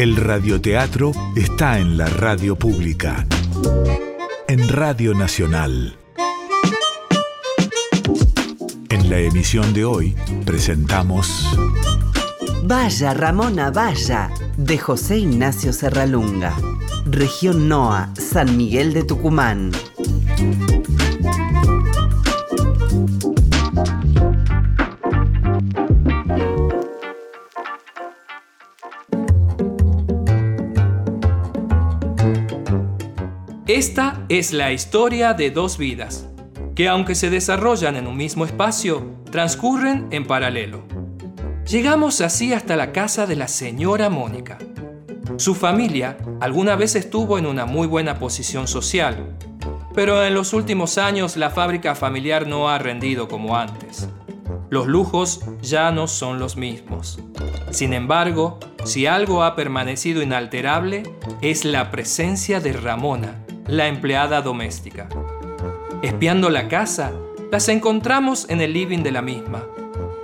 El radioteatro está en la radio pública. En Radio Nacional. En la emisión de hoy presentamos Vaya Ramona Vaya de José Ignacio Serralunga. Región NOA, San Miguel de Tucumán. Esta es la historia de dos vidas, que aunque se desarrollan en un mismo espacio, transcurren en paralelo. Llegamos así hasta la casa de la señora Mónica. Su familia alguna vez estuvo en una muy buena posición social, pero en los últimos años la fábrica familiar no ha rendido como antes. Los lujos ya no son los mismos. Sin embargo, si algo ha permanecido inalterable, es la presencia de Ramona, la empleada doméstica. Espiando la casa, las encontramos en el living de la misma.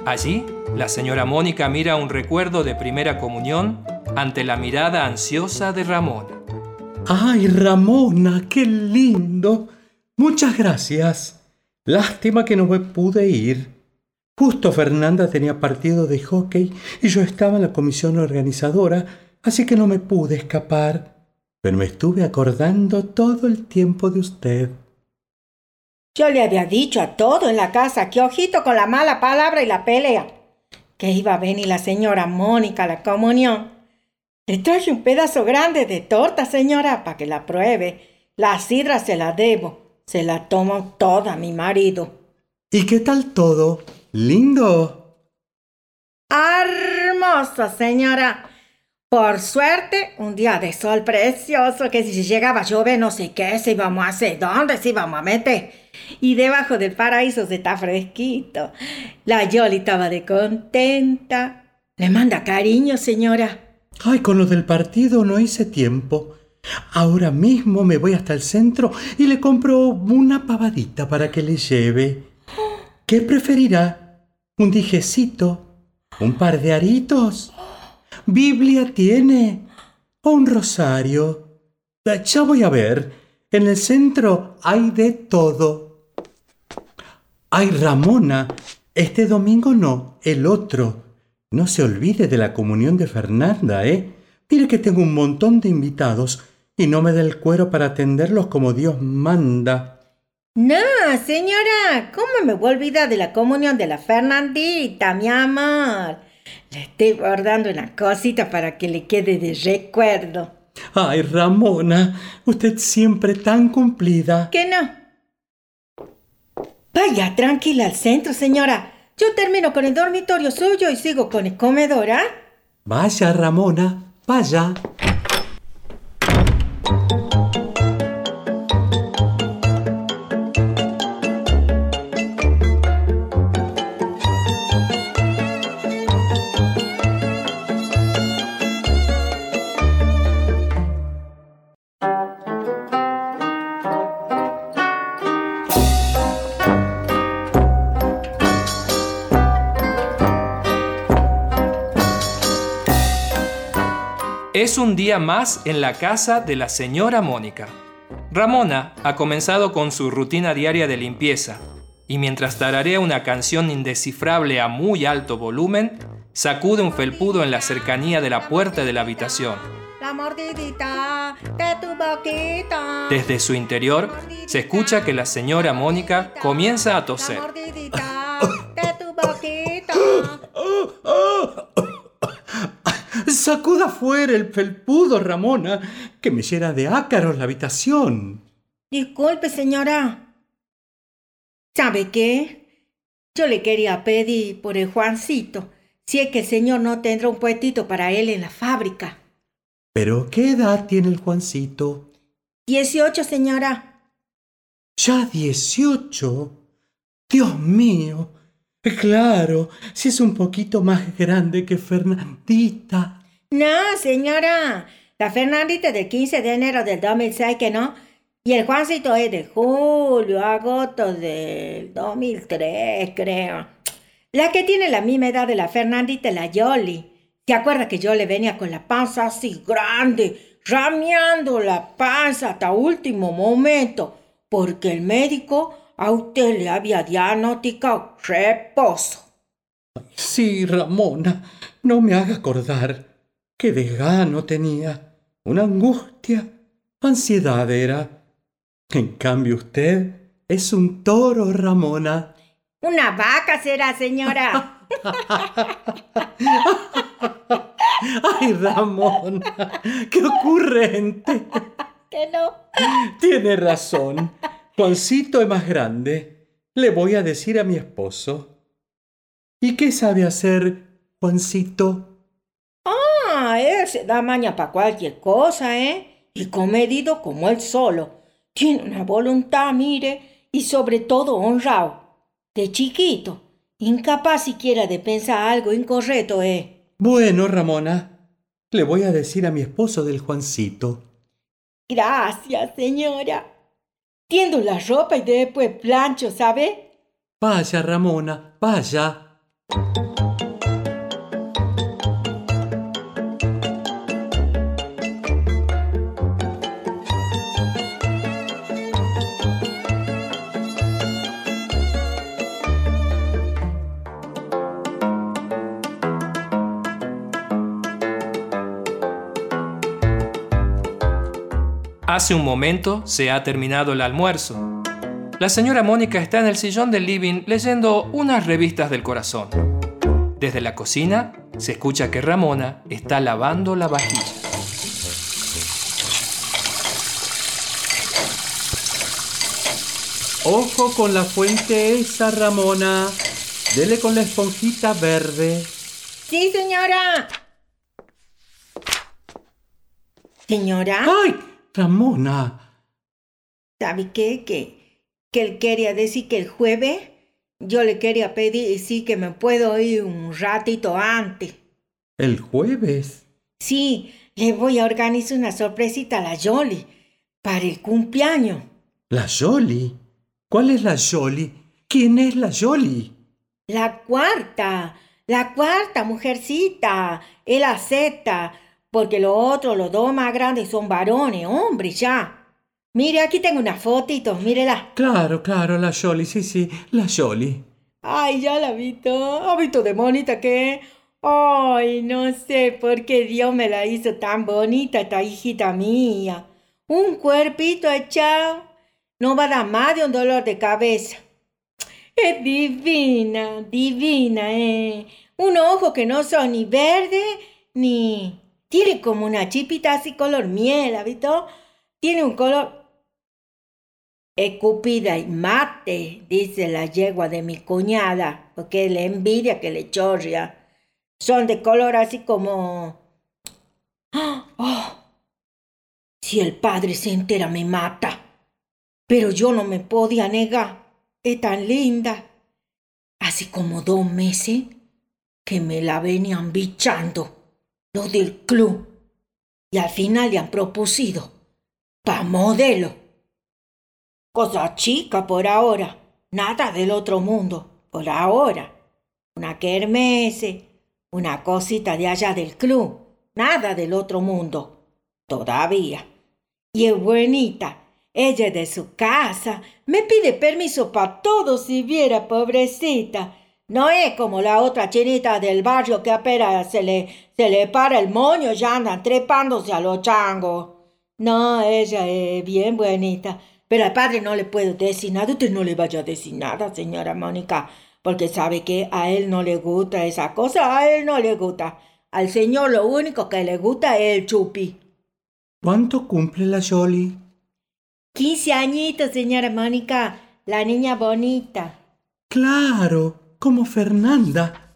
Allí, la señora Mónica mira un recuerdo de primera comunión ante la mirada ansiosa de Ramona. ¡Ay, Ramona, qué lindo! Muchas gracias. Lástima que no me pude ir. Justo Fernanda tenía partido de hockey y yo estaba en la comisión organizadora, así que no me pude escapar. Pero me estuve acordando todo el tiempo de usted. Yo le había dicho a todo en la casa que ojito con la mala palabra y la pelea. Que iba a venir la señora Mónica a la comunión. Le traje un pedazo grande de torta, señora, para que la pruebe. La sidra se la debo. Se la tomo toda mi marido. ¿Y qué tal todo? ¿Lindo? Hermoso, señora. Por suerte, un día de sol precioso que si llegaba llover no sé qué se íbamos a hacer, dónde se íbamos a meter. Y debajo del paraíso se está fresquito. La Yoli estaba de contenta. Le manda cariño, señora. Ay, con lo del partido no hice tiempo. Ahora mismo me voy hasta el centro y le compro una pavadita para que le lleve. ¿Qué preferirá? ¿Un dijecito? ¿Un par de aritos? ¿Biblia tiene? ¿O un rosario? Ya voy a ver. En el centro hay de todo. Ay, Ramona, este domingo no, el otro. No se olvide de la comunión de Fernanda, ¿eh? Mire que tengo un montón de invitados y no me dé el cuero para atenderlos como Dios manda. No, señora, ¿cómo me voy a olvidar de la comunión de la Fernandita, mi amor? Le estoy guardando una cosita para que le quede de recuerdo. Ay, Ramona, usted siempre tan cumplida. ¿Qué no? Vaya tranquila al centro, señora. Yo termino con el dormitorio suyo y sigo con el comedor, ¿ah? Vaya, Ramona, vaya. Es un día más en la casa de la señora Mónica. Ramona ha comenzado con su rutina diaria de limpieza y mientras tararea una canción indescifrable a muy alto volumen, sacude un felpudo en la cercanía de la puerta de la habitación. La mordidita de tu boquita. Desde su interior se escucha que la señora Mónica comienza a toser. La mordidita de tu boquita. Sacuda fuera el felpudo, Ramona, que me llena de ácaros la habitación. Disculpe, señora. ¿Sabe qué? Yo le quería pedir por el Juancito, si es que el señor no tendrá un puestito para él en la fábrica. ¿Pero qué edad tiene el Juancito? Dieciocho, señora. ¿Ya dieciocho? Dios mío. Claro, si es un poquito más grande que Fernandita. No, señora. La Fernandita del 15 de enero del 2006, que no. Y el Juancito es de julio, agosto del 2003, creo. La que tiene la misma edad de la Fernandita la Yoli. ¿Te acuerdas que yo le venía con la panza así grande, rameando la panza hasta último momento? Porque el médico a usted le había diagnosticado reposo. Sí, Ramona, no me haga acordar. Qué desgano tenía, una angustia, ansiedad era. En cambio usted es un toro, Ramona. Una vaca será, señora. Ay, Ramona, qué ocurrente. que no. Tiene razón. Juancito es más grande. Le voy a decir a mi esposo. ¿Y qué sabe hacer, Juancito? Ah, él se da maña para cualquier cosa, ¿eh? Y comedido como él solo. Tiene una voluntad, mire, y sobre todo honrado. De chiquito, incapaz siquiera de pensar algo incorrecto, ¿eh? Bueno, Ramona, le voy a decir a mi esposo del Juancito. Gracias, señora. Tiendo la ropa y después plancho, ¿sabe? Vaya, Ramona, vaya. Hace un momento se ha terminado el almuerzo. La señora Mónica está en el sillón del living leyendo unas revistas del corazón. Desde la cocina se escucha que Ramona está lavando la vajilla. Ojo con la fuente esa, Ramona. Dele con la esponjita verde. Sí, señora. Señora, ¡Ay! Ramona. ¿sabe qué? Que, que él quería decir que el jueves yo le quería pedir y sí que me puedo ir un ratito antes. ¿El jueves? Sí, le voy a organizar una sorpresita a la Yoli para el cumpleaños. ¿La Yoli? ¿Cuál es la Yoli? ¿Quién es la Yoli? La cuarta, la cuarta mujercita, la Z, porque los otros, los dos más grandes son varones, hombres ya. Mire, aquí tengo una fotito, mírela. Claro, claro, la Yoli, sí, sí, la Yoli. Ay, ya la visto. ¿Ha visto de bonita que? Ay, no sé por qué Dios me la hizo tan bonita esta hijita mía. Un cuerpito echado. No va a dar más de un dolor de cabeza. Es divina, divina, eh. Un ojo que no son ni verde ni... Tiene como una chipita así color miel, ¿ha visto? Tiene un color Escupida y mate, dice la yegua de mi cuñada, porque le envidia que le chorria. Son de color así como... ¡Ah! ¡Oh! Si el padre se entera me mata. Pero yo no me podía negar. Es tan linda. Hace como dos meses que me la venían bichando. Los del club. Y al final le han propusido. Pa' modelo. Cosa chica por ahora. Nada del otro mundo. Por ahora. Una kermesse. Una cosita de allá del club. Nada del otro mundo. Todavía. Y es buenita. Ella es de su casa. Me pide permiso para todo si viera, pobrecita. No es como la otra chinita del barrio que apenas se le, se le para el moño y ya andan trepándose a los changos. No, ella es bien buenita. Pero al padre no le puedo decir nada. Usted no le vaya a decir nada, señora Mónica, porque sabe que a él no le gusta esa cosa, a él no le gusta. Al señor lo único que le gusta es el chupi. ¿Cuánto cumple la Yoli? Quince añitos, señora Mónica, la niña bonita. Claro, como Fernanda.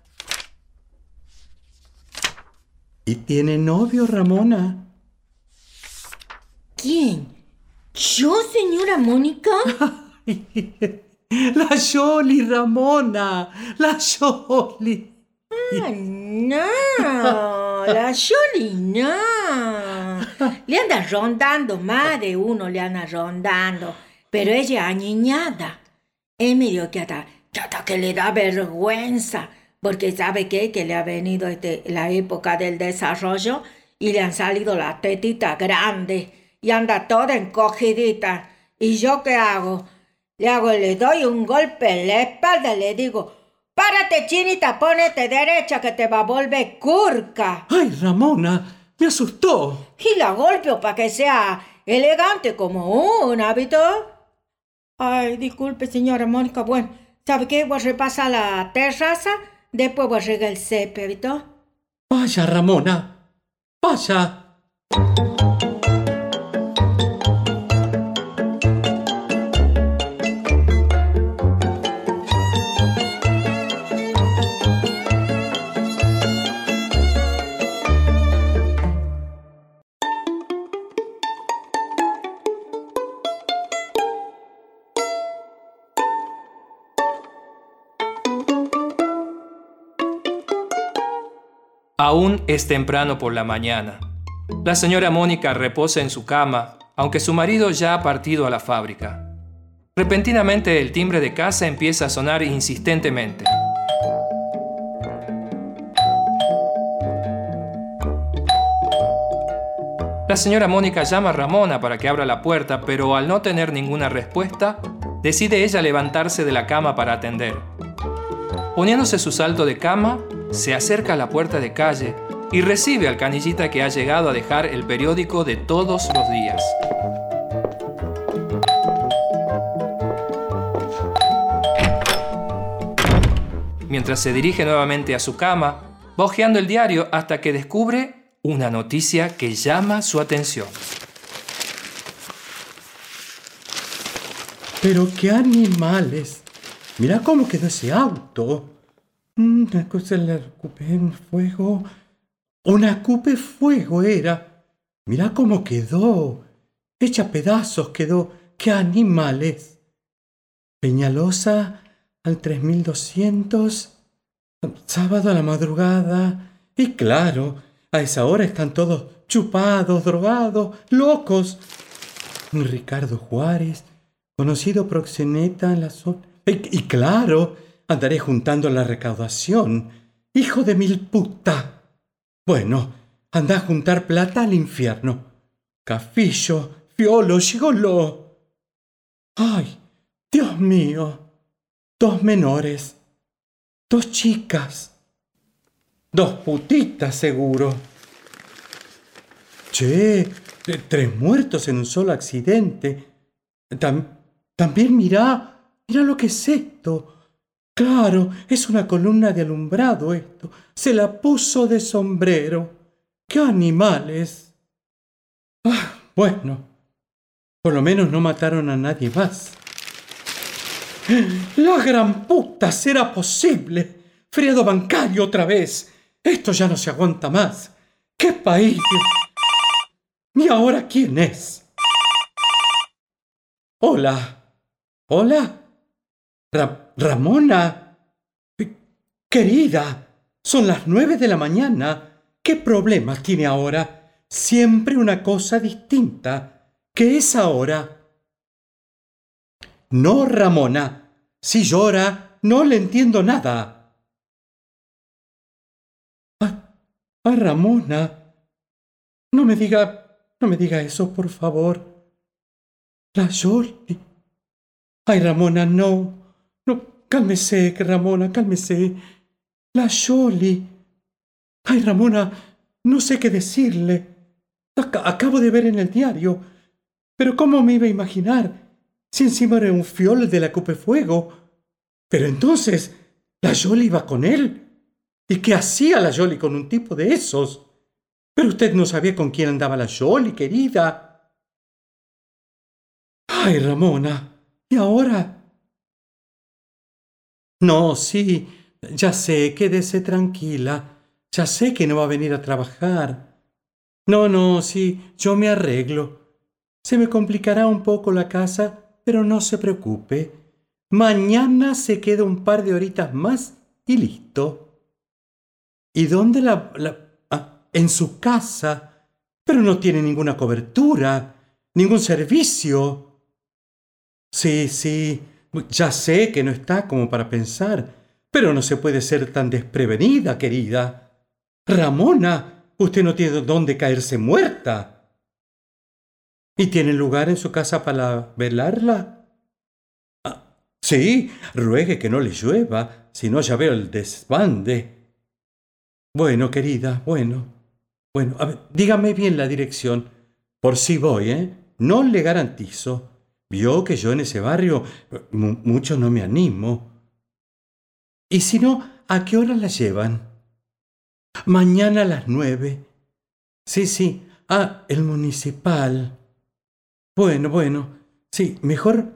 ¿Y tiene novio, Ramona? ¿Quién? ¿Yo, señora Mónica? La Yoli, Ramona. La Yoli. Ah, no, la Yoli no. Le anda rondando, más de uno le anda rondando. Pero ella añiñada. Es medio que hasta, hasta que le da vergüenza. Porque sabe qué? que le ha venido este, la época del desarrollo y le han salido las tetitas grandes y anda toda encogidita. ¿Y yo qué hago? Le hago, le doy un golpe en la espalda le digo, párate chinita, ponete derecha que te va a volver curca. ¡Ay, Ramona! Me asustó. Y la golpeo para que sea elegante como un hábito. Ay, disculpe, señora Mónica. Bueno, ¿sabe qué? Voy a repasar la terraza, después voy a regar el césped, Vaya, Ramona. Vaya. Aún es temprano por la mañana. La señora Mónica reposa en su cama, aunque su marido ya ha partido a la fábrica. Repentinamente el timbre de casa empieza a sonar insistentemente. La señora Mónica llama a Ramona para que abra la puerta, pero al no tener ninguna respuesta, decide ella levantarse de la cama para atender. Poniéndose su salto de cama, se acerca a la puerta de calle y recibe al canillita que ha llegado a dejar el periódico de todos los días. Mientras se dirige nuevamente a su cama, va hojeando el diario hasta que descubre una noticia que llama su atención. Pero qué animales. Mira cómo quedó ese auto. Una cosa en fuego. Una cupe fuego era. Mira cómo quedó. Hecha pedazos quedó. ¡Qué animales! Peñalosa al 3200. Sábado a la madrugada. Y claro, a esa hora están todos chupados, drogados, locos. Ricardo Juárez, conocido proxeneta en la zona. Y claro, Andaré juntando la recaudación. Hijo de mil puta. Bueno, anda a juntar plata al infierno. Cafillo, fiolo, gigolo. Ay, Dios mío. Dos menores. Dos chicas. Dos putitas, seguro. Che, tres muertos en un solo accidente. también mira, mira lo que es esto. Claro, es una columna de alumbrado esto. Se la puso de sombrero. ¡Qué animales! Ah, bueno, por lo menos no mataron a nadie más. La gran puta será posible. Friado bancario otra vez. Esto ya no se aguanta más. ¡Qué país! ¿Y ahora quién es? Hola. ¿Hola? Ramona. Querida, son las nueve de la mañana. ¿Qué problema tiene ahora? Siempre una cosa distinta. ¿Qué es ahora? No, Ramona. Si llora, no le entiendo nada. Ah, Ramona. No me diga, no me diga eso, por favor. La Jordi. Ay, Ramona, no. Cálmese, Ramona, cálmese. La Yoli. Ay, Ramona, no sé qué decirle. acabo de ver en el diario. Pero ¿cómo me iba a imaginar? Si encima era un fiol de la Fuego. Pero entonces, la Yoli iba con él. ¿Y qué hacía la Yoli con un tipo de esos? Pero usted no sabía con quién andaba la Yoli, querida. Ay, Ramona. ¿Y ahora? No, sí, ya sé, quédese tranquila. Ya sé que no va a venir a trabajar. No, no, sí, yo me arreglo. Se me complicará un poco la casa, pero no se preocupe. Mañana se queda un par de horitas más y listo. ¿Y dónde la... la ah, en su casa? Pero no tiene ninguna cobertura, ningún servicio. Sí, sí, ya sé que no está como para pensar, pero no se puede ser tan desprevenida, querida. Ramona, usted no tiene dónde caerse muerta. ¿Y tiene lugar en su casa para velarla? Ah, sí, ruegue que no le llueva, si no ya veo el desbande. Bueno, querida, bueno. Bueno, dígame bien la dirección. Por si voy, ¿eh? No le garantizo. Vio que yo en ese barrio mucho no me animo. Y si no, ¿a qué hora la llevan? Mañana a las nueve. Sí, sí. Ah, el municipal. Bueno, bueno. Sí, mejor.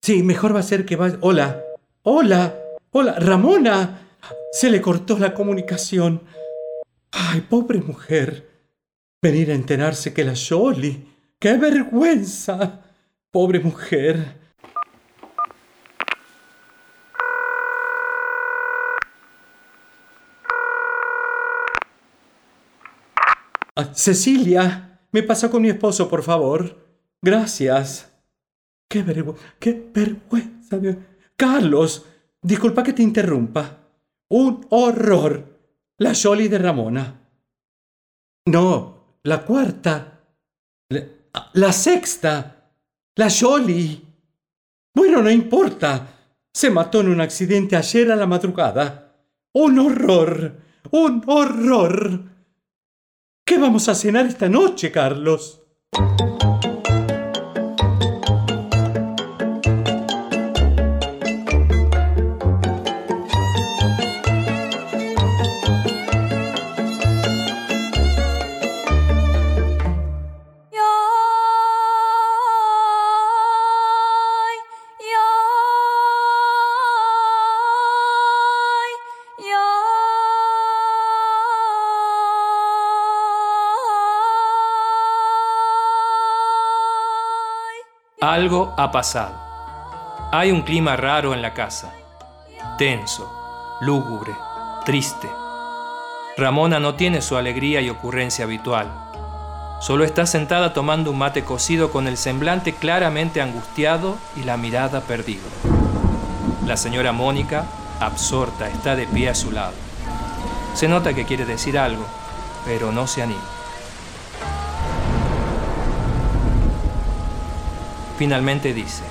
Sí, mejor va a ser que vaya. Hola. Hola. Hola. Ramona. Se le cortó la comunicación. Ay, pobre mujer. Venir a enterarse que la Jolie. ¡Qué vergüenza! Pobre mujer. Ah, Cecilia, me pasa con mi esposo, por favor. Gracias. Qué, vergüenza, qué vergüenza. Carlos, disculpa que te interrumpa. Un horror. La Jolie de Ramona. No, la cuarta. La, la sexta. La Jolie. Bueno, no importa. Se mató en un accidente ayer a la madrugada. Un horror. Un horror. ¿Qué vamos a cenar esta noche, Carlos? Algo ha pasado. Hay un clima raro en la casa. Tenso, lúgubre, triste. Ramona no tiene su alegría y ocurrencia habitual. Solo está sentada tomando un mate cocido con el semblante claramente angustiado y la mirada perdida. La señora Mónica, absorta, está de pie a su lado. Se nota que quiere decir algo, pero no se anima. Finalmente dice,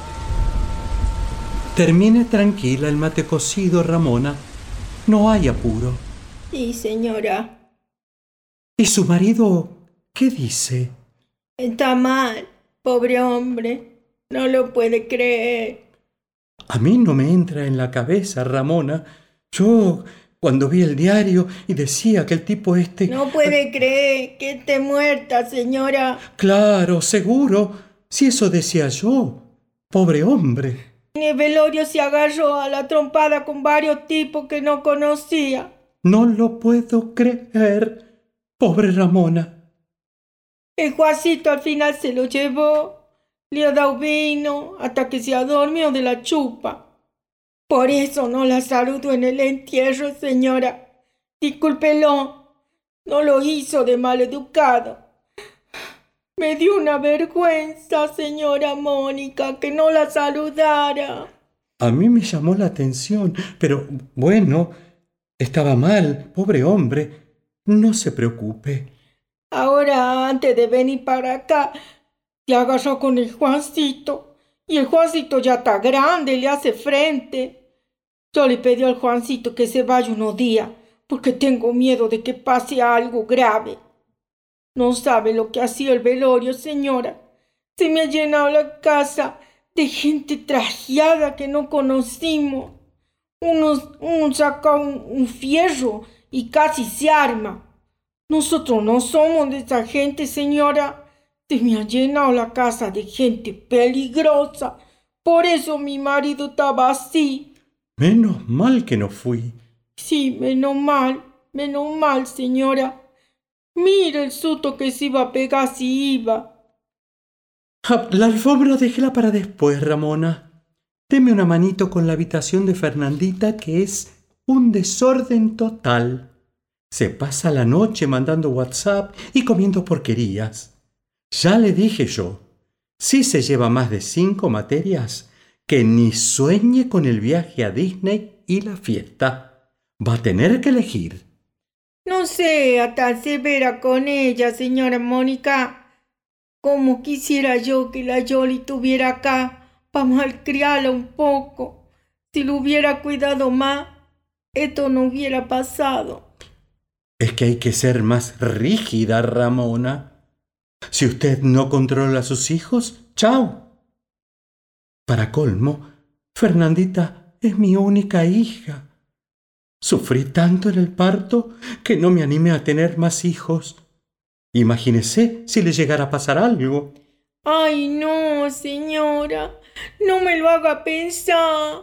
Termine tranquila el mate cocido, Ramona. No hay apuro. Sí, señora. ¿Y su marido qué dice? Está mal, pobre hombre. No lo puede creer. A mí no me entra en la cabeza, Ramona. Yo, cuando vi el diario y decía que el tipo este... No puede creer que esté muerta, señora. Claro, seguro. Si eso decía yo, pobre hombre. El velorio se agarró a la trompada con varios tipos que no conocía. No lo puedo creer. Pobre Ramona. El Juacito al final se lo llevó. Le ha dado vino hasta que se adormió de la chupa. Por eso no la saludo en el entierro, señora. Discúlpelo. No lo hizo de mal educado. Me dio una vergüenza, señora Mónica, que no la saludara. A mí me llamó la atención, pero bueno, estaba mal, pobre hombre. No se preocupe. Ahora, antes de venir para acá, te agarró con el Juancito. Y el Juancito ya está grande, le hace frente. Yo le pedí al Juancito que se vaya unos días, porque tengo miedo de que pase algo grave. No sabe lo que ha sido el velorio, señora. Se me ha llenado la casa de gente trajeada que no conocimos. Uno, uno saca un, un fierro y casi se arma. Nosotros no somos de esa gente, señora. Se me ha llenado la casa de gente peligrosa. Por eso mi marido estaba así. Menos mal que no fui. Sí, menos mal, menos mal, señora. Mira el susto que se iba a pegar si iba. Ah, La alfombra déjela para después, Ramona. Deme una manito con la habitación de Fernandita, que es un desorden total. Se pasa la noche mandando WhatsApp y comiendo porquerías. Ya le dije yo, si se lleva más de cinco materias, que ni sueñe con el viaje a Disney y la fiesta. Va a tener que elegir. No sea tan severa con ella, señora Mónica. Como quisiera yo que la Yoli tuviera acá para malcriarla un poco. Si lo hubiera cuidado más, esto no hubiera pasado. Es que hay que ser más rígida, Ramona. Si usted no controla a sus hijos, chao. Para colmo, Fernandita es mi única hija. Sufrí tanto en el parto que no me animé a tener más hijos. Imagínese si le llegara a pasar algo. Ay, no, señora. No me lo haga pensar.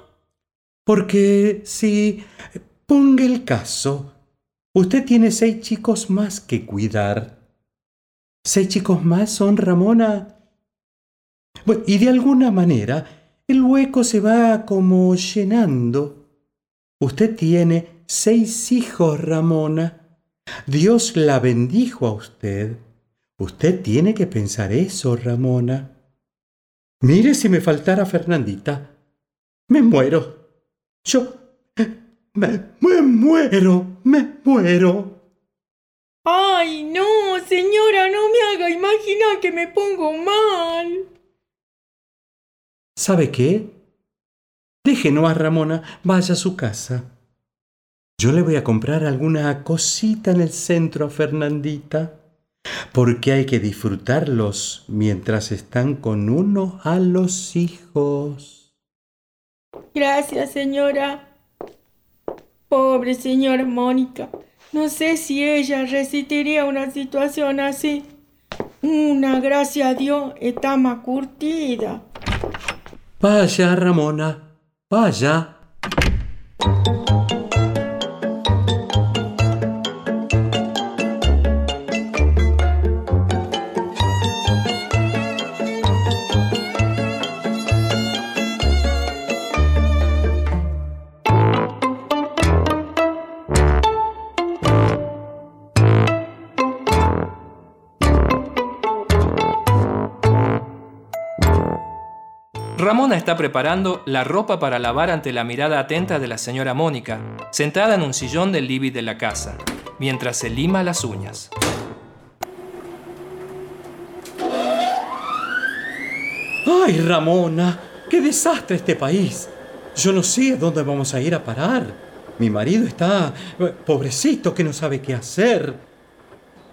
Porque si, ponga el caso, usted tiene seis chicos más que cuidar. ¿Seis chicos más son Ramona? Bueno, y de alguna manera el hueco se va como llenando. Usted tiene seis hijos, Ramona. Dios la bendijo a usted. Usted tiene que pensar eso, Ramona. Mire si me faltara Fernandita. Me muero. Yo me, me muero, me muero. Ay, no, señora, no me haga imaginar que me pongo mal. ¿Sabe qué? Déjenos a Ramona, vaya a su casa. Yo le voy a comprar alguna cosita en el centro a Fernandita, porque hay que disfrutarlos mientras están con uno a los hijos. Gracias, señora. Pobre señora Mónica. No sé si ella resistiría una situación así. Una, gracias a Dios, está más curtida. Vaya, Ramona, vaya. Ramona está preparando la ropa para lavar ante la mirada atenta de la señora Mónica, sentada en un sillón del living de la casa, mientras se lima las uñas. ¡Ay, Ramona! ¡Qué desastre este país! Yo no sé dónde vamos a ir a parar. Mi marido está... eh, pobrecito que no sabe qué hacer.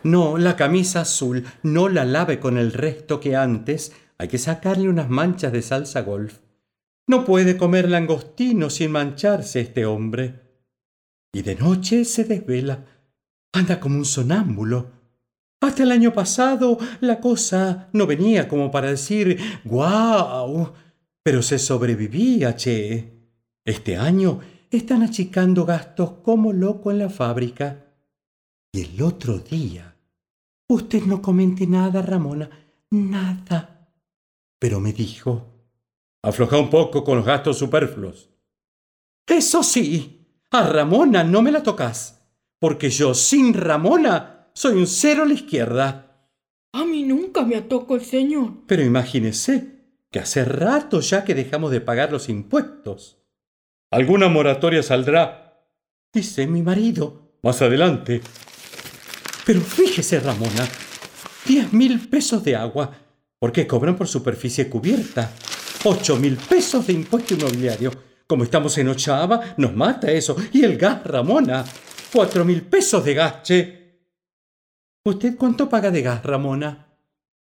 No, la camisa azul no la lave con el resto que antes. Hay que sacarle unas manchas de salsa golf. No puede comer langostino sin mancharse este hombre. Y de noche se desvela. Anda como un sonámbulo. Hasta el año pasado la cosa no venía como para decir ¡guau! Pero se sobrevivía, che. Este año están achicando gastos como loco en la fábrica. Y el otro día. Usted no comente nada, Ramona. Nada. Pero me dijo. Afloja un poco con los gastos superfluos. Eso sí, a Ramona no me la tocas. Porque yo sin Ramona soy un cero a la izquierda. A mí nunca me atocó el señor. Pero imagínese que hace rato ya que dejamos de pagar los impuestos. Alguna moratoria saldrá, dice mi marido, más adelante. Pero fíjese, Ramona, diez mil pesos de agua, porque cobran por superficie cubierta. Ocho mil pesos de impuesto inmobiliario. Como estamos en ochava, nos mata eso. Y el gas, Ramona. Cuatro mil pesos de gas, che. ¿Usted cuánto paga de gas, Ramona?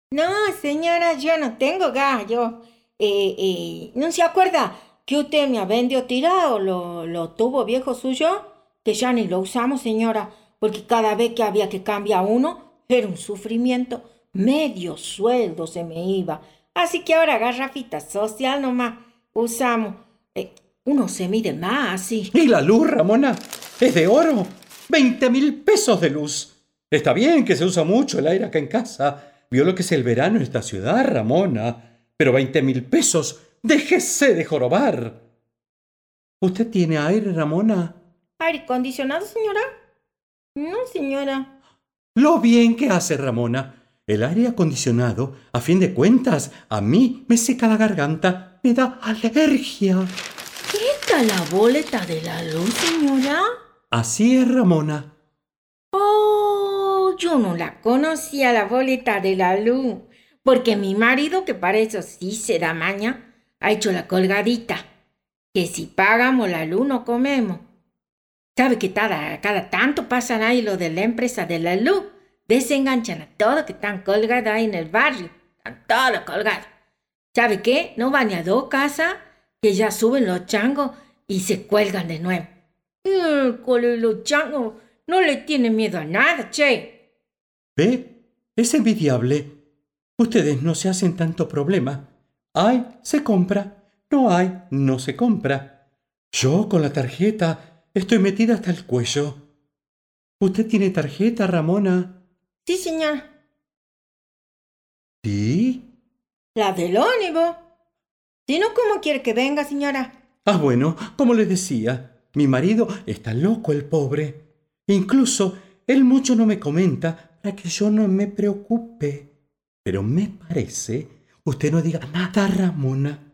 No, señora, yo no tengo gas. Yo, eh, eh, ¿no se acuerda que usted me ha vendido tirado lo, lo tubo viejo suyo? Que ya ni lo usamos, señora, porque cada vez que había que cambiar uno, era un sufrimiento. Medio sueldo se me iba. Así que ahora garrafita social nomás usamos. Eh, uno se mide más así. ¿Y la luz, Ramona? ¿Es de oro? Veinte mil pesos de luz. Está bien que se usa mucho el aire acá en casa, vio lo que es el verano en esta ciudad, Ramona. Pero veinte mil pesos, déjese de jorobar. ¿Usted tiene aire, Ramona? ¿Aire acondicionado, señora? No, señora. Lo bien que hace Ramona. El aire acondicionado, a fin de cuentas, a mí me seca la garganta, me da alergia. ¿Esta la boleta de la luz, señora? Así es, Ramona. Oh, yo no la conocía la boleta de la luz, porque mi marido, que para eso sí se da maña, ha hecho la colgadita, que si pagamos la luz no comemos. ¿Sabe que cada, cada tanto pasan ahí lo de la empresa de la luz? Desenganchan a todos que están colgados ahí en el barrio. Están todos colgados. ¿Sabe qué? No van a dos casas que ya suben los changos y se cuelgan de nuevo. con los changos no le tienen miedo a nada, che. ¿Ve? Es envidiable. Ustedes no se hacen tanto problema. Hay, se compra. No hay, no se compra. Yo con la tarjeta estoy metida hasta el cuello. ¿Usted tiene tarjeta, Ramona? Sí, señor. ¿Sí? La del ónibus. Si no, ¿cómo quiere que venga, señora? Ah, bueno, como le decía, mi marido está loco, el pobre. Incluso él mucho no me comenta para que yo no me preocupe. Pero me parece, usted no diga nada, Ramona,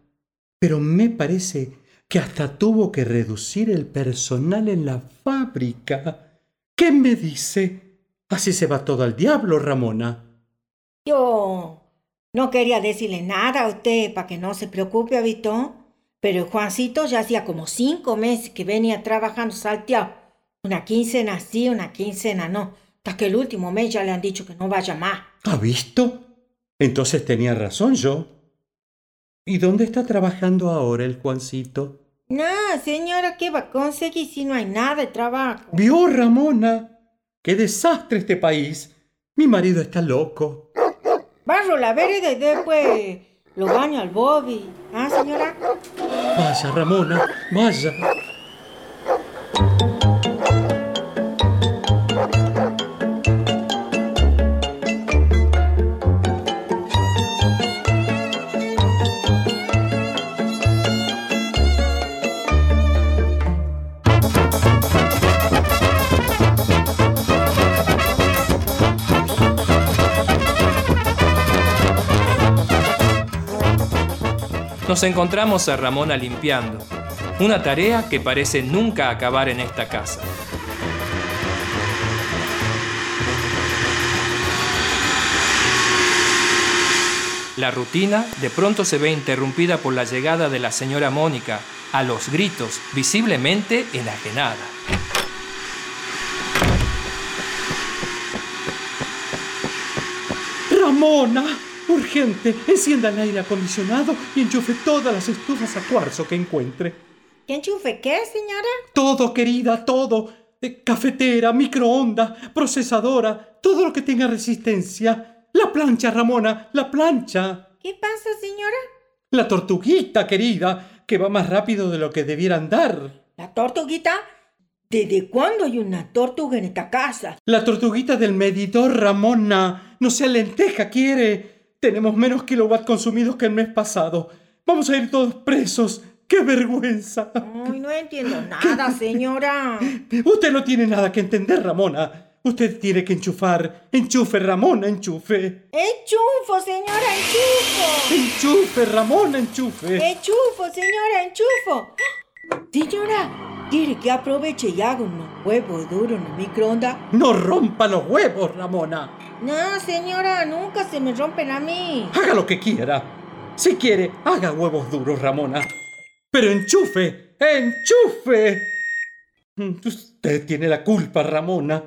pero me parece que hasta tuvo que reducir el personal en la fábrica. ¿Qué me dice? Así se va todo al diablo, Ramona. Yo no quería decirle nada a usted para que no se preocupe, Vito. Pero Juancito ya hacía como cinco meses que venía trabajando salteado. Una quincena sí, una quincena no. Hasta que el último mes ya le han dicho que no vaya más. ¿Ha visto? Entonces tenía razón yo. ¿Y dónde está trabajando ahora el Juancito? No, señora, ¿qué va a conseguir si no hay nada de trabajo? ¿Vio, Ramona? ¡Qué desastre este país! Mi marido está loco. Barro la vereda y después lo baño al Bobby. ¿Ah, señora? Vaya, Ramona, vaya. Nos encontramos a Ramona limpiando, una tarea que parece nunca acabar en esta casa. La rutina de pronto se ve interrumpida por la llegada de la señora Mónica, a los gritos, visiblemente enajenada. ¡Ramona! Urgente, encienda el aire acondicionado y enchufe todas las estufas a cuarzo que encuentre. ¿Qué enchufe qué, señora? Todo, querida, todo. Eh, cafetera, microondas, procesadora, todo lo que tenga resistencia. La plancha, Ramona, la plancha. ¿Qué pasa, señora? La tortuguita, querida, que va más rápido de lo que debiera andar. ¿La tortuguita? ¿Desde cuándo hay una tortuga en esta casa? La tortuguita del medidor, Ramona. No sea lenteja, quiere. Tenemos menos kilowatts consumidos que el mes pasado. Vamos a ir todos presos. ¡Qué vergüenza! Ay, no entiendo nada, señora. Usted no tiene nada que entender, Ramona. Usted tiene que enchufar. Enchufe, Ramona, enchufe. Enchufo, señora, enchufo. Enchufe, Ramona, enchufe. Enchufo, señora, enchufo. Señora, ¿quiere que aproveche y haga unos huevos duros en el microondas? No rompa los huevos, Ramona. No, señora, nunca se me rompen a mí. Haga lo que quiera. Si quiere, haga huevos duros, Ramona. Pero enchufe, enchufe. Usted tiene la culpa, Ramona.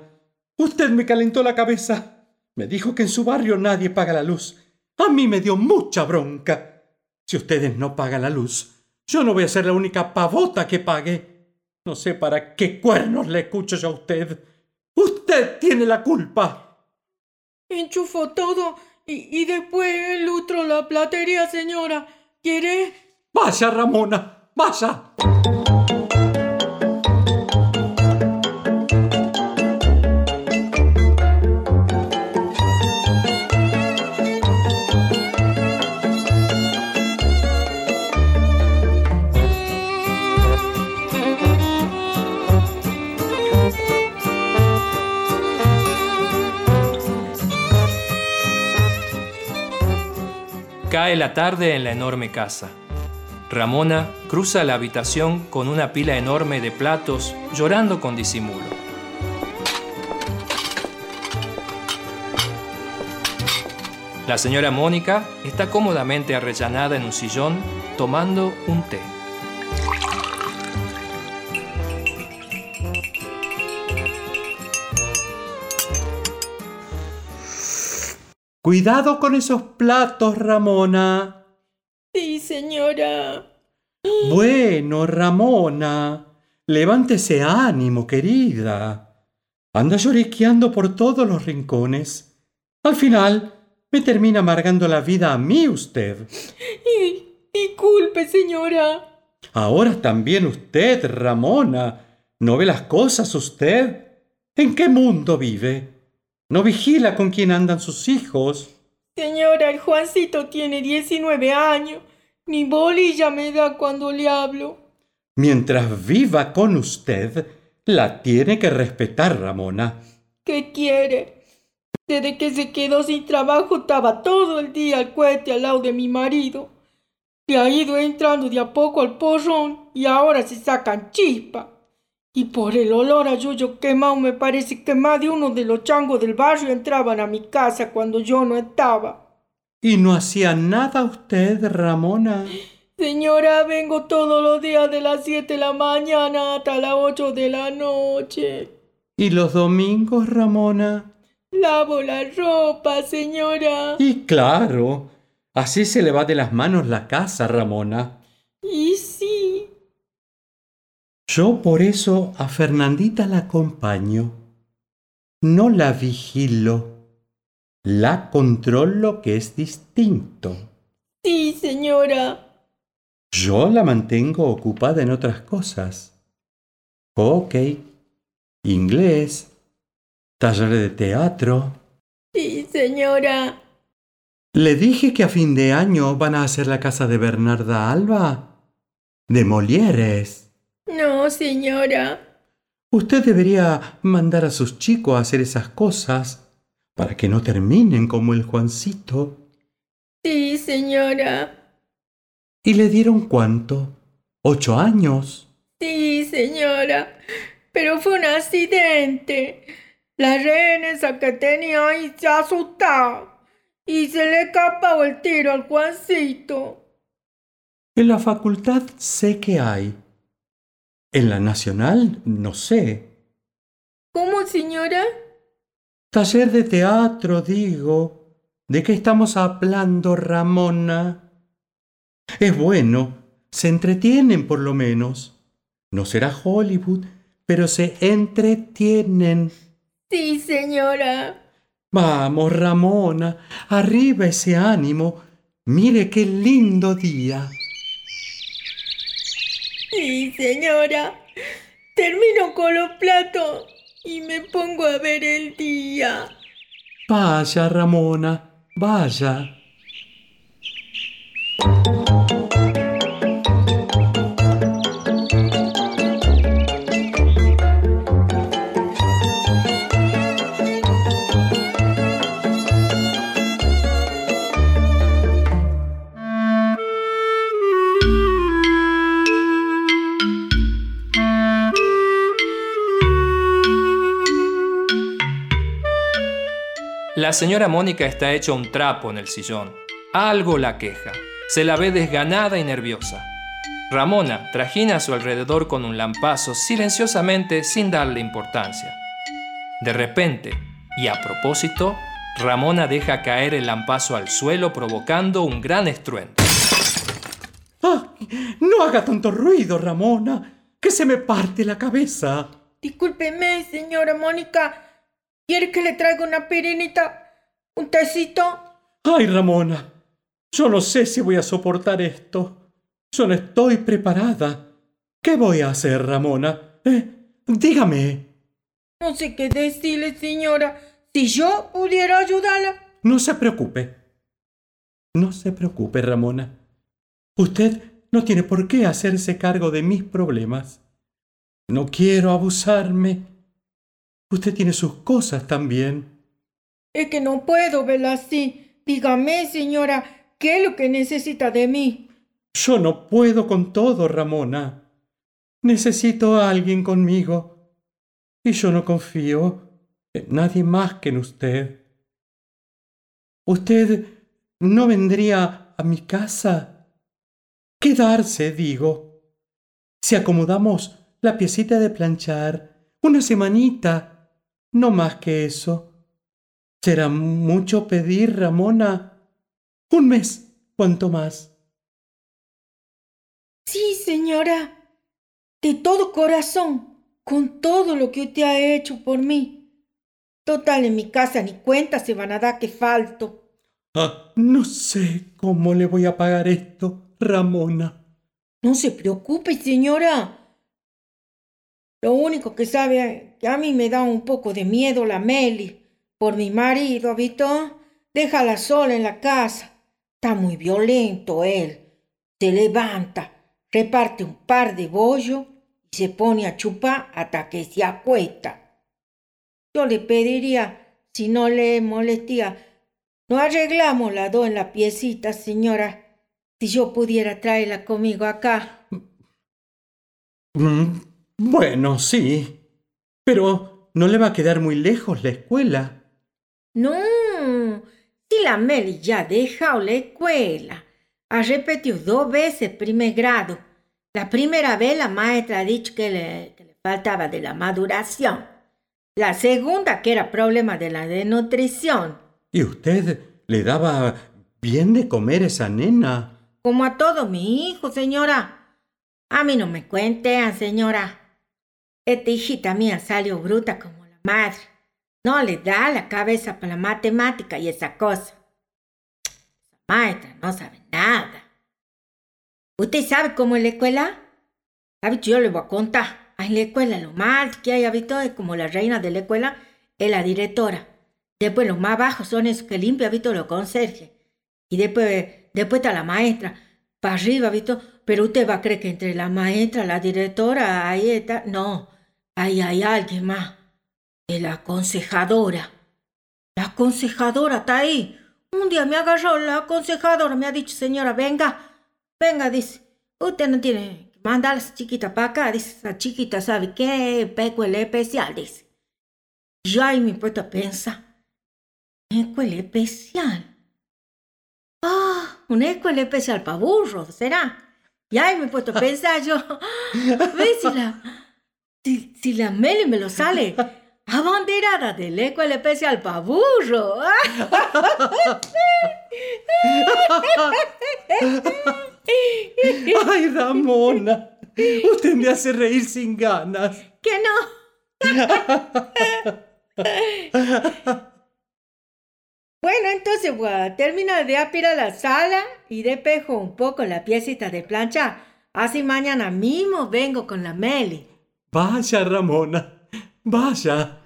Usted me calentó la cabeza. Me dijo que en su barrio nadie paga la luz. A mí me dio mucha bronca. Si ustedes no pagan la luz, yo no voy a ser la única pavota que pague. No sé para qué cuernos le escucho yo a usted. Usted tiene la culpa. Enchufo todo y, y después el otro la platería, señora. ¿Quiere? Vaya, Ramona, vaya. Cae la tarde en la enorme casa. Ramona cruza la habitación con una pila enorme de platos, llorando con disimulo. La señora Mónica está cómodamente arrellanada en un sillón tomando un té. Cuidado con esos platos, Ramona. Sí, señora. Bueno, Ramona, levántese ánimo, querida. Anda lloriqueando por todos los rincones. Al final, me termina amargando la vida a mí usted. Y, disculpe, señora. Ahora también usted, Ramona. ¿No ve las cosas usted? ¿En qué mundo vive? ¿No vigila con quién andan sus hijos? Señora, el Juancito tiene 19 años. Ni bolilla me da cuando le hablo. Mientras viva con usted, la tiene que respetar, Ramona. ¿Qué quiere? Desde que se quedó sin trabajo estaba todo el día al cohete al lado de mi marido. Le ha ido entrando de a poco al porrón y ahora se sacan chispa. Y por el olor a yuyo quemado me parece que más de uno de los changos del barrio entraban a mi casa cuando yo no estaba. ¿Y no hacía nada usted, Ramona? Señora, vengo todos los días de las siete de la mañana hasta las ocho de la noche. ¿Y los domingos, Ramona? Lavo la ropa, señora. Y claro, así se le va de las manos la casa, Ramona. Y. Yo por eso a Fernandita la acompaño. No la vigilo. La controlo que es distinto. Sí, señora. Yo la mantengo ocupada en otras cosas. Hockey, inglés, taller de teatro. Sí, señora. Le dije que a fin de año van a hacer la casa de Bernarda Alba. De Molieres. No, señora. Usted debería mandar a sus chicos a hacer esas cosas para que no terminen como el Juancito. Sí, señora. ¿Y le dieron cuánto? ¿Ocho años? Sí, señora. Pero fue un accidente. La rehén que tenía ahí se y se le escapó el tiro al Juancito. En la facultad sé que hay. En la Nacional, no sé. ¿Cómo, señora? Taller de teatro, digo. ¿De qué estamos hablando, Ramona? Es bueno, se entretienen por lo menos. No será Hollywood, pero se entretienen. Sí, señora. Vamos, Ramona, arriba ese ánimo. Mire qué lindo día. Sí, señora. Termino con los platos y me pongo a ver el día. Vaya, Ramona, vaya. La señora Mónica está hecha un trapo en el sillón. Algo la queja. Se la ve desganada y nerviosa. Ramona trajina a su alrededor con un lampazo silenciosamente sin darle importancia. De repente, y a propósito, Ramona deja caer el lampazo al suelo provocando un gran estruendo. ¡Ah! No haga tanto ruido, Ramona, que se me parte la cabeza. Discúlpeme, señora Mónica. ¿Quiere que le traiga una pirinita? ¿Un tecito? Ay, Ramona, yo no sé si voy a soportar esto. Yo no estoy preparada. ¿Qué voy a hacer, Ramona? ¿Eh? Dígame. No sé qué decirle, señora. Si yo pudiera ayudarla. No se preocupe. No se preocupe, Ramona. Usted no tiene por qué hacerse cargo de mis problemas. No quiero abusarme Usted tiene sus cosas también. Es que no puedo verla así. Dígame, señora, ¿qué es lo que necesita de mí? Yo no puedo con todo, Ramona. Necesito a alguien conmigo. Y yo no confío en nadie más que en usted. ¿Usted no vendría a mi casa? Quedarse, digo. Si acomodamos la piecita de planchar, una semanita, no más que eso. ¿Será mucho pedir, Ramona? Un mes, cuanto más. Sí, señora. De todo corazón, con todo lo que usted ha hecho por mí. Total, en mi casa ni cuenta se van a dar que falto. Ah, no sé cómo le voy a pagar esto, Ramona. No se preocupe, señora. Lo único que sabe a mí me da un poco de miedo la Meli. Por mi marido, ¿visto? Déjala sola en la casa. Está muy violento él. Se levanta, reparte un par de bollos y se pone a chupar hasta que se acuesta. Yo le pediría, si no le molestía, no arreglamos la dos en la piecita, señora. Si yo pudiera traerla conmigo acá. Mm, bueno, sí. Pero no le va a quedar muy lejos la escuela. No, si la Meli ya ha dejado la escuela. Ha repetido dos veces primer grado. La primera vez la maestra ha dicho que le, que le faltaba de la maduración. La segunda que era problema de la desnutrición. ¿Y usted le daba bien de comer a esa nena? Como a todo mi hijo, señora. A mí no me cuentean, señora. Esta hijita mía salió bruta como la madre. No le da la cabeza para la matemática y esa cosa. Esa maestra no sabe nada. ¿Usted sabe cómo es la escuela? ¿Sabe? Yo le voy a contar. En la escuela lo más que hay habito es como la reina de la escuela es la directora. Después los más bajos son esos que limpia, habito los conserjes. Y después, después está la maestra. Para arriba, habito. Pero usted va a creer que entre la maestra, la directora, ahí está. No, ahí hay alguien más la aconsejadora. La aconsejadora está ahí. Un día me agarró la aconsejadora, me ha dicho, señora, venga, venga, dice, usted no tiene que mandar a esa chiquita para acá, dice, esa chiquita sabe qué escuela especial, dice. Yo ahí me puesto a pensar, escuela especial. Ah, una escuela especial para burros, ¿será? Y ahí me he puesto a pensar yo, ¿ves si la, si, si la Meli me lo sale? abanderada del escuela especial para burro. Ay, Ramona, usted me hace reír sin ganas. ¿Que no? bueno, entonces voy a terminar de aspirar la sala y despejo un poco la piecita de plancha. Así mañana mismo vengo con la Meli. Vaya, Ramona. Vaya.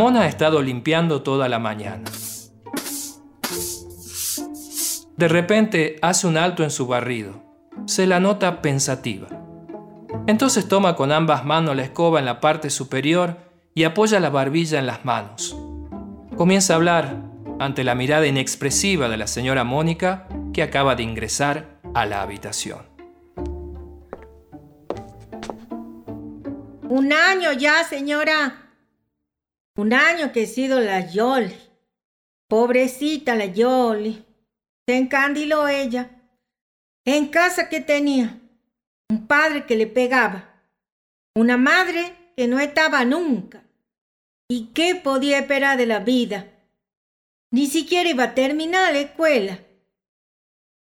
Ramón ha estado limpiando toda la mañana. De repente hace un alto en su barrido. Se la nota pensativa. Entonces toma con ambas manos la escoba en la parte superior y apoya la barbilla en las manos. Comienza a hablar ante la mirada inexpresiva de la señora Mónica que acaba de ingresar a la habitación. Un año ya, señora. Un año que he sido la Yoli. Pobrecita la Yoli. Se encandiló ella. En casa que tenía. Un padre que le pegaba. Una madre que no estaba nunca. ¿Y qué podía esperar de la vida? Ni siquiera iba a terminar la escuela.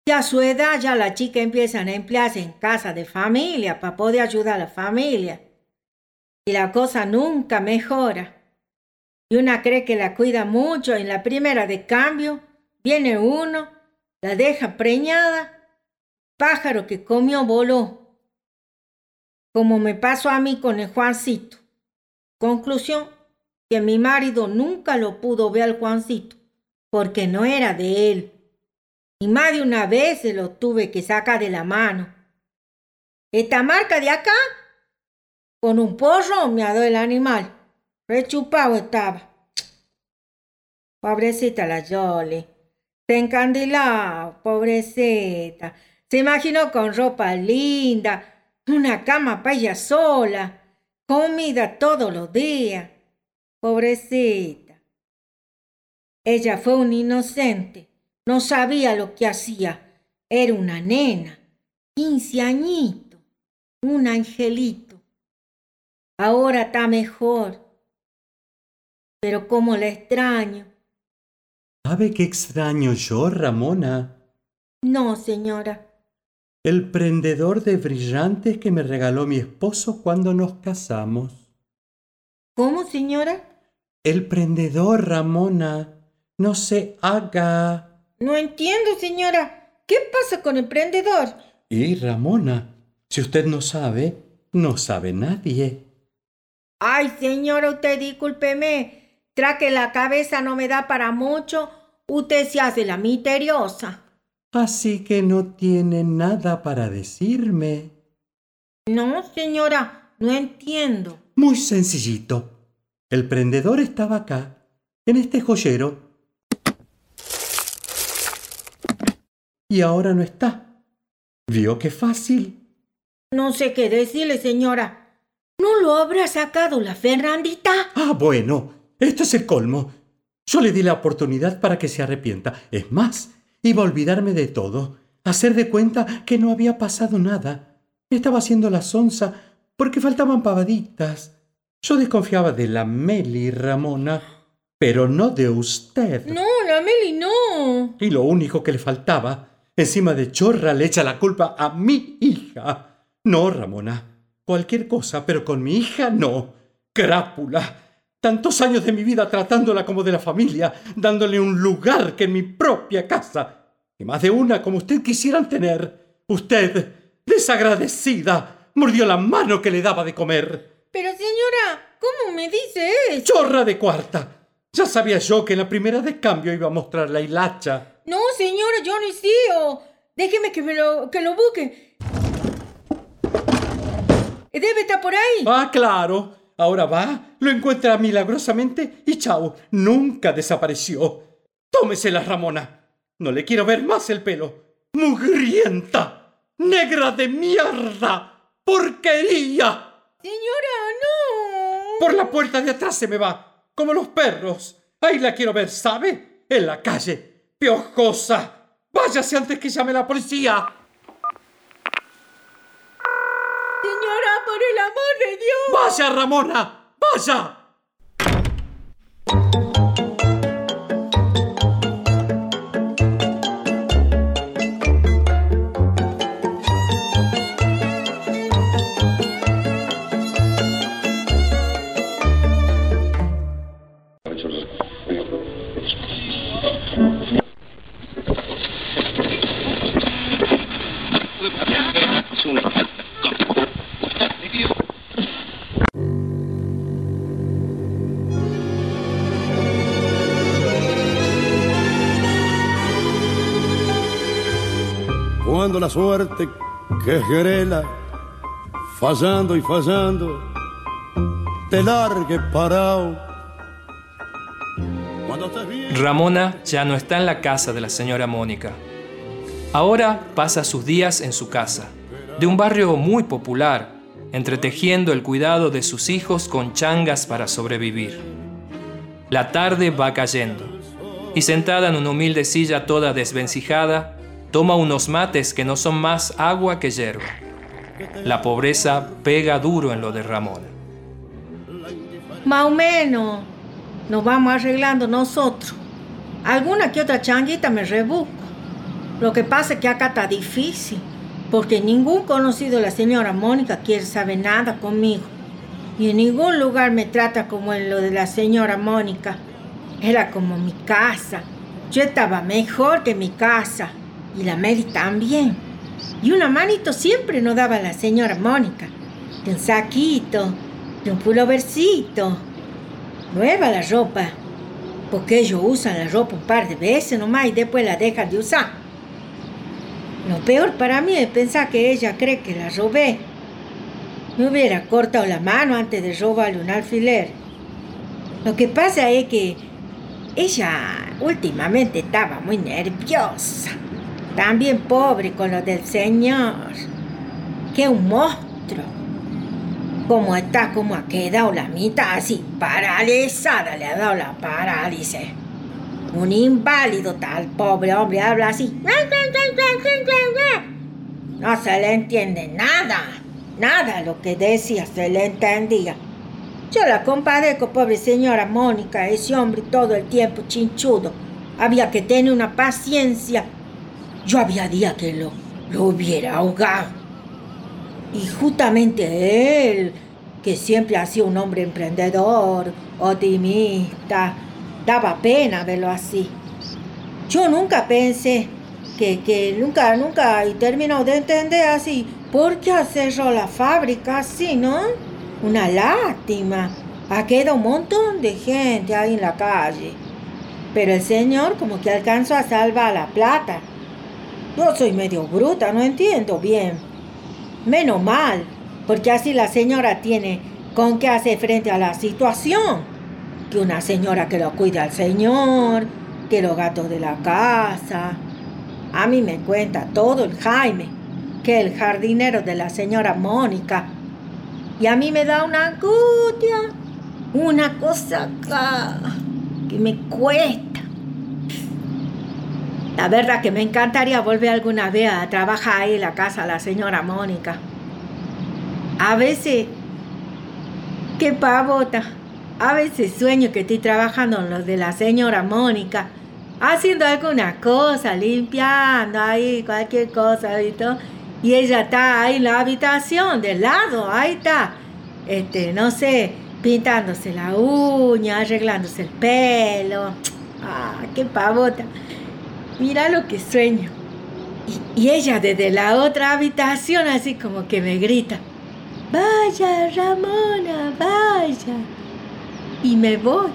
Ya a su edad ya la chica empieza a emplearse en casa de familia para poder ayudar a la familia. Y la cosa nunca mejora. Y una cree que la cuida mucho. En la primera de cambio viene uno la deja preñada, pájaro que comió voló, como me pasó a mí con el Juancito. Conclusión, que mi marido nunca lo pudo ver al Juancito, porque no era de él. Y más de una vez se lo tuve que sacar de la mano. Esta marca de acá, con un porro me ha dado el animal. Rechupado estaba. Pobrecita la Yoli. Se encandiló, pobrecita. Se imaginó con ropa linda, una cama para ella sola, comida todos los días. Pobrecita. Ella fue un inocente. No sabía lo que hacía. Era una nena. Quince añitos. Un angelito. Ahora está mejor. Pero cómo la extraño. ¿Sabe qué extraño yo, Ramona? No, señora. El prendedor de brillantes que me regaló mi esposo cuando nos casamos. ¿Cómo, señora? El prendedor, Ramona. No se haga. No entiendo, señora. ¿Qué pasa con el prendedor? Y, Ramona, si usted no sabe, no sabe nadie. Ay, señora, usted discúlpeme. Tra que la cabeza no me da para mucho, usted se hace la misteriosa. Así que no tiene nada para decirme. No, señora, no entiendo. Muy sencillito. El prendedor estaba acá, en este joyero. Y ahora no está. ¿Vio qué fácil? No sé qué decirle, señora. ¿No lo habrá sacado la Fernandita? Ah, bueno, esto es el colmo. Yo le di la oportunidad para que se arrepienta. Es más, iba a olvidarme de todo, hacer de cuenta que no había pasado nada. Estaba haciendo la sonza porque faltaban pavaditas. Yo desconfiaba de la Meli, Ramona, pero no de usted. No, la Meli no. Y lo único que le faltaba, encima de chorra, le echa la culpa a mi hija. No, Ramona. Cualquier cosa, pero con mi hija no. Crápula. Tantos años de mi vida tratándola como de la familia, dándole un lugar que en mi propia casa. Que más de una como usted quisieran tener. Usted, desagradecida, mordió la mano que le daba de comer. Pero señora, ¿cómo me dice eso? ¡Chorra de cuarta! Ya sabía yo que en la primera de cambio iba a mostrar la hilacha. No, señora, yo no hice. Déjeme que me lo, que lo busque. Debe estar por ahí. Ah, claro. Ahora va, lo encuentra milagrosamente y chao, nunca desapareció. Tómesela, Ramona. No le quiero ver más el pelo. ¡Mugrienta! ¡Negra de mierda! ¡Porquería! Señora, no. Por la puerta de atrás se me va, como los perros. Ahí la quiero ver, ¿sabe? En la calle. ¡Piojosa! Váyase antes que llame la policía. Señora, por el. ¡Vaya, Ramona! ¡Vaya! Cuando la suerte que grela, fallando y fallando, te largue parado. Ramona ya no está en la casa de la señora Mónica. Ahora pasa sus días en su casa, de un barrio muy popular, entretejiendo el cuidado de sus hijos con changas para sobrevivir. La tarde va cayendo y sentada en una humilde silla toda desvencijada, toma unos mates que no son más agua que hierba. La pobreza pega duro en lo de Ramona. Más o menos. Nos vamos arreglando nosotros. Alguna que otra changuita me rebusco. Lo que pasa es que acá está difícil. Porque ningún conocido de la señora Mónica quiere saber nada conmigo. Y en ningún lugar me trata como en lo de la señora Mónica. Era como mi casa. Yo estaba mejor que mi casa. Y la Mary también. Y una manito siempre nos daba la señora Mónica. De un saquito, de un pulovercito. Nueva la ropa. Porque ellos usan la ropa un par de veces nomás y después la dejan de usar. Lo peor para mí es pensar que ella cree que la robé. Me hubiera cortado la mano antes de robarle un alfiler. Lo que pasa es que ella últimamente estaba muy nerviosa. También pobre con lo del señor. Que un monstruo. Como está, como ha quedado la mitad así, paralizada, le ha dado la parálisis. Un inválido tal pobre hombre habla así. No se le entiende nada. Nada lo que decía se le entendía. Yo la compadezco, pobre señora Mónica, ese hombre todo el tiempo chinchudo. Había que tener una paciencia. Yo había día que lo, lo hubiera ahogado. Y justamente él, que siempre ha sido un hombre emprendedor, optimista, daba pena verlo así. Yo nunca pensé que, que nunca, nunca he terminado de entender así. ¿Por qué cerró la fábrica así, no? Una lástima. Ha quedado un montón de gente ahí en la calle. Pero el señor como que alcanzó a salvar la plata. Yo soy medio bruta, no entiendo bien. Menos mal, porque así la señora tiene con qué hacer frente a la situación. Que una señora que lo cuida al señor, que los gatos de la casa. A mí me cuenta todo el Jaime, que el jardinero de la señora Mónica y a mí me da una angustia, una cosa acá que me cuesta. La verdad que me encantaría volver alguna vez a trabajar ahí en la casa de la señora Mónica. A veces, qué pavota, a veces sueño que estoy trabajando en lo de la señora Mónica, haciendo alguna cosa, limpiando ahí, cualquier cosa y todo y ella está ahí en la habitación del lado, ahí está, este, no sé, pintándose la uña, arreglándose el pelo. Ah, qué pavota. Mira lo que sueño. Y, ella desde la otra habitación así como que me grita, vaya Ramona, vaya. Y me voy.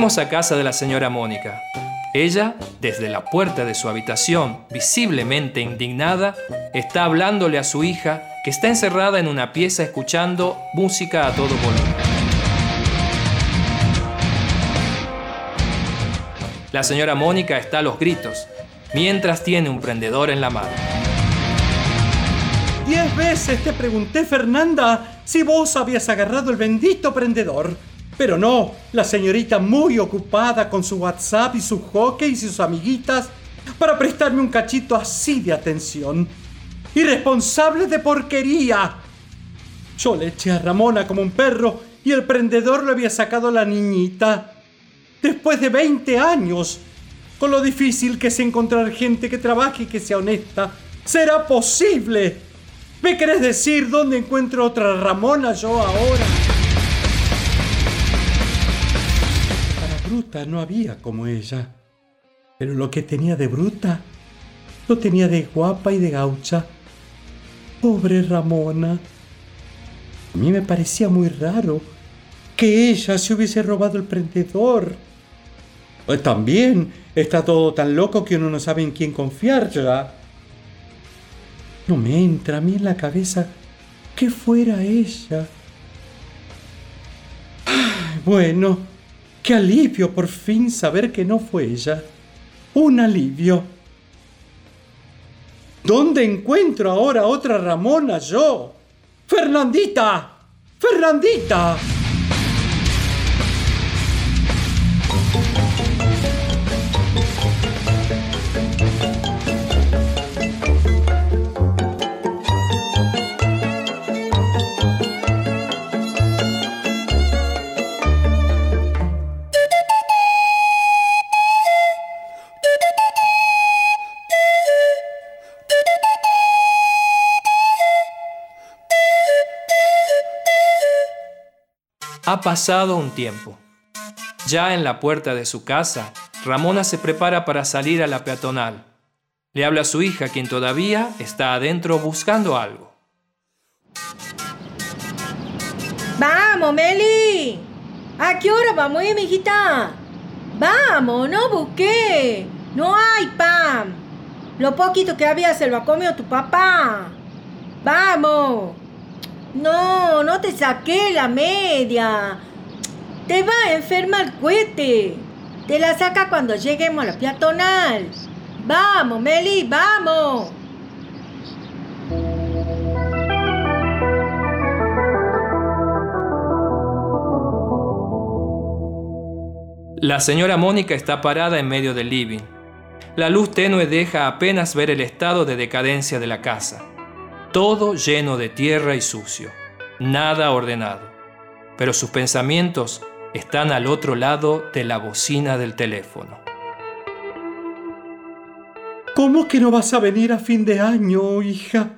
Volvemos a casa de la señora Mónica. Ella, desde la puerta de su habitación, visiblemente indignada, está hablándole a su hija que está encerrada en una pieza escuchando música a todo volumen. La señora Mónica está a los gritos, mientras tiene un prendedor en la mano. Diez veces te pregunté, Fernanda, si vos habías agarrado el bendito prendedor. Pero no, la señorita muy ocupada con su WhatsApp y su hockey y sus amiguitas para prestarme un cachito así de atención. Irresponsable de porquería. Yo le eché a Ramona como un perro y el prendedor lo había sacado la niñita. Después de 20 años, con lo difícil que es encontrar gente que trabaje y que sea honesta, será posible. ¿Me querés decir dónde encuentro otra Ramona yo ahora? No había como ella. Pero lo que tenía de bruta, lo tenía de guapa y de gaucha. Pobre Ramona. A mí me parecía muy raro que ella se hubiese robado el prendedor. Pues también está todo tan loco que uno no sabe en quién confiar ya. No me entra a mí en la cabeza que fuera ella. bueno, Qué alivio por fin saber que no fue ella. Un alivio. ¿Dónde encuentro ahora otra Ramona yo? Fernandita. Fernandita. Ha pasado un tiempo. Ya en la puerta de su casa, Ramona se prepara para salir a la peatonal. Le habla a su hija, quien todavía está adentro buscando algo. Vamos, Meli. ¿A qué hora vamos, eh, mijita? Vamos, no busqué. No hay pan. Lo poquito que había se lo ha comido tu papá. Vamos. No, no te saqué la media. Te va a enfermar el cohete. Te la saca cuando lleguemos a la peatonal. Vamos, Meli, vamos. La señora Mónica está parada en medio del living. La luz tenue deja apenas ver el estado de decadencia de la casa. Todo lleno de tierra y sucio. Nada ordenado. Pero sus pensamientos están al otro lado de la bocina del teléfono. ¿Cómo que no vas a venir a fin de año, hija?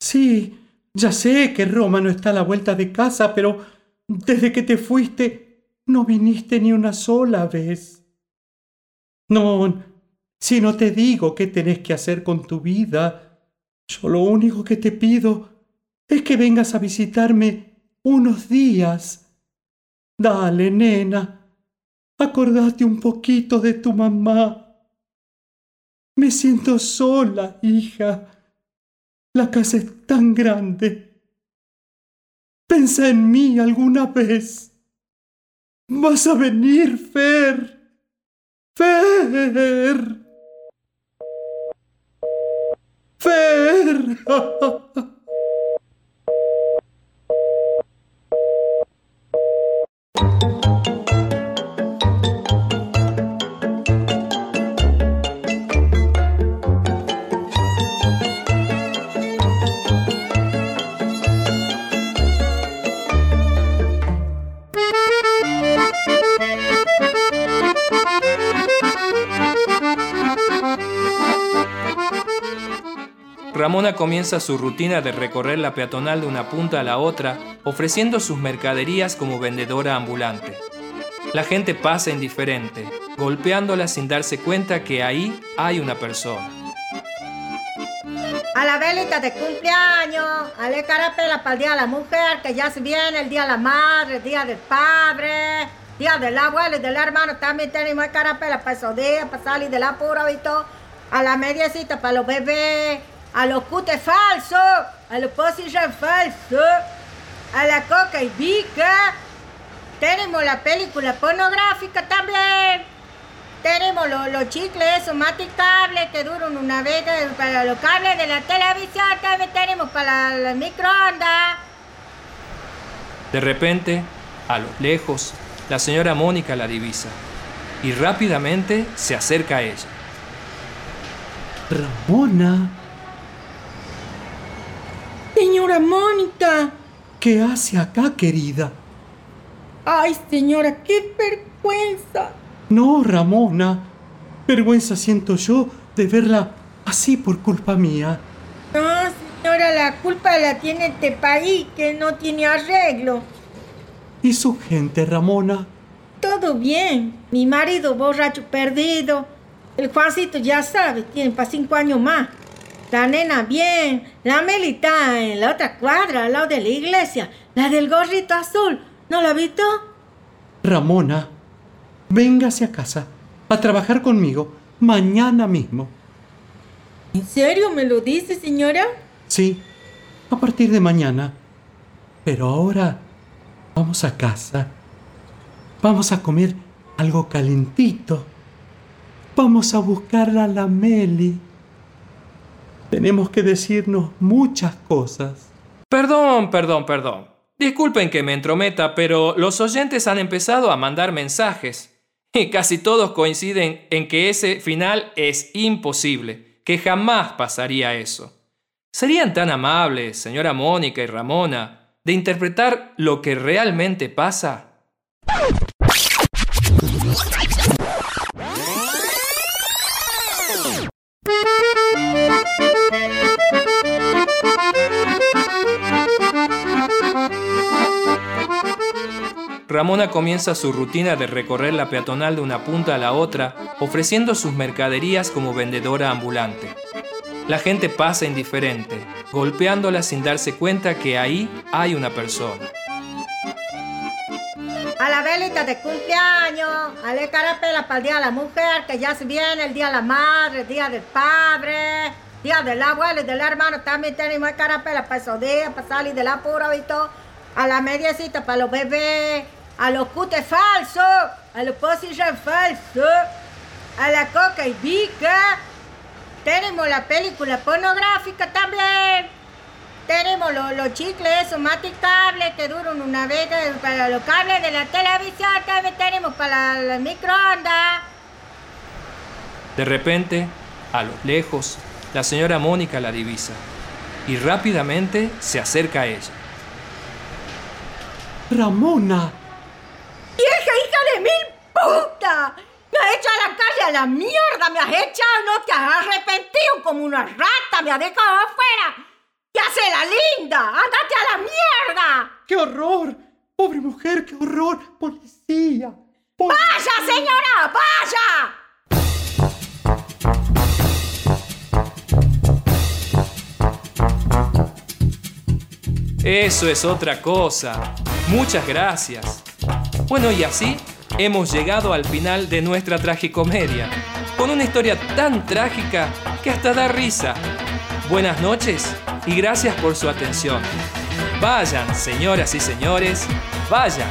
Sí, ya sé que Roma no está a la vuelta de casa, pero desde que te fuiste no viniste ni una sola vez. No, si no te digo qué tenés que hacer con tu vida, yo lo único que te pido es que vengas a visitarme unos días. Dale, nena, acordate un poquito de tu mamá. Me siento sola, hija. La casa es tan grande. Pensa en mí alguna vez. Vas a venir, Fer. Fer. Fer. Comienza su rutina de recorrer la peatonal de una punta a la otra, ofreciendo sus mercaderías como vendedora ambulante. La gente pasa indiferente, golpeándola sin darse cuenta que ahí hay una persona. A la velita de cumpleaños, a la carapela para el Día de la Mujer, que ya se viene el Día de la Madre, el Día del Padre, Día del Abuelo y del Hermano. También tenemos carapela para esos días, para salir del apuro y todo. A la mediecita para los bebés, a los cutes falsos, a los posillas falsos, a la coca y bica. Tenemos la película pornográfica también. Tenemos los, los chicles esos maticables que duran una vez para los cables de la televisión. También tenemos para la microondas. De repente, a lo lejos, la señora Mónica la divisa y rápidamente se acerca a ella. Ramona, Señora Mónica. ¿qué hace acá, querida? Ay, señora, qué vergüenza. No, Ramona. Vergüenza siento yo de verla así por culpa mía. No, señora, la culpa la tiene este país que no tiene arreglo. ¿Y su gente, Ramona? Todo bien. Mi marido borracho perdido. El Juancito ya sabe, tiene para cinco años más. La nena bien. La Meli está en la otra cuadra, al lado de la iglesia. La del gorrito azul. ¿No la visto? Ramona, véngase a casa a trabajar conmigo mañana mismo. ¿En serio me lo dice, señora? Sí, a partir de mañana. Pero ahora vamos a casa. Vamos a comer algo calentito. Vamos a buscar a la Meli. Tenemos que decirnos muchas cosas. Perdón, perdón, perdón. Disculpen que me entrometa, pero los oyentes han empezado a mandar mensajes. Y casi todos coinciden en que ese final es imposible, que jamás pasaría eso. ¿Serían tan amables, señora Mónica y Ramona, de interpretar lo que realmente pasa? Ramona comienza su rutina de recorrer la peatonal de una punta a la otra, ofreciendo sus mercaderías como vendedora ambulante. La gente pasa indiferente, golpeándola sin darse cuenta que ahí hay una persona. A la velita de cumpleaños, a la carapela para el Día de la Mujer, que ya se viene el Día de la Madre, el Día del Padre, Día del Abuelo y del Hermano. También tenemos carapela para esos días, para salir del apuro y todo. A la mediecita para los bebés, a los cutes falsos, a los posillas falsos, a la coca y bica. Tenemos la película pornográfica también. Tenemos los, chicles esos maticables que duran una vez para los cables de la televisión. También tenemos para la, microondas. De repente, a lo lejos, la señora Mónica la divisa y rápidamente se acerca a ella. Ramona. ¡Vieja hija de mil puta! Me has echado a la calle a la mierda, me has echado, no te has arrepentido como una rata, me has dejado afuera. ¡Ya hace la linda! ¡Ándate a la mierda! ¡Qué horror! Pobre mujer, qué horror. Policía. ¡Vaya, señora! ¡Vaya! Eso es otra cosa. Muchas gracias. Bueno, y así hemos llegado al final de nuestra tragicomedia, con una historia tan trágica que hasta da risa. Buenas noches y gracias por su atención. Vayan, señoras y señores, vayan.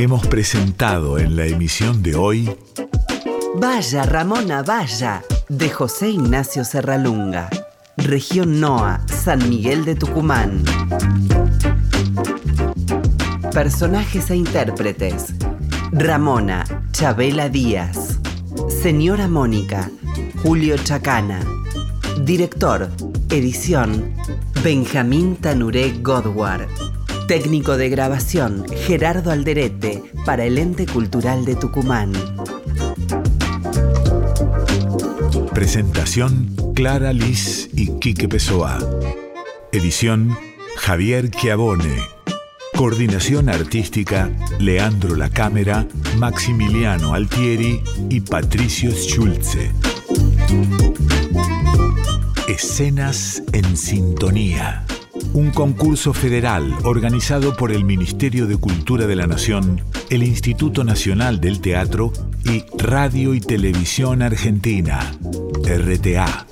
Hemos presentado en la emisión de hoy Vaya Ramona Vaya de José Ignacio Serralunga, región NOA, San Miguel de Tucumán. Personajes e intérpretes. Ramona, Chabela Díaz. Señora Mónica, Julio Chacana. Director, edición, Benjamín Tanuré Godward. Técnico de grabación, Gerardo Alderete, para el Ente Cultural de Tucumán. Presentación Clara Liz y Quique Pessoa. Edición Javier Chiavone. Coordinación artística Leandro La Cámara, Maximiliano Altieri y Patricio Schulze. Escenas en sintonía un concurso federal organizado por el Ministerio de Cultura de la Nación, el Instituto Nacional del Teatro y Radio y Televisión Argentina, RTA.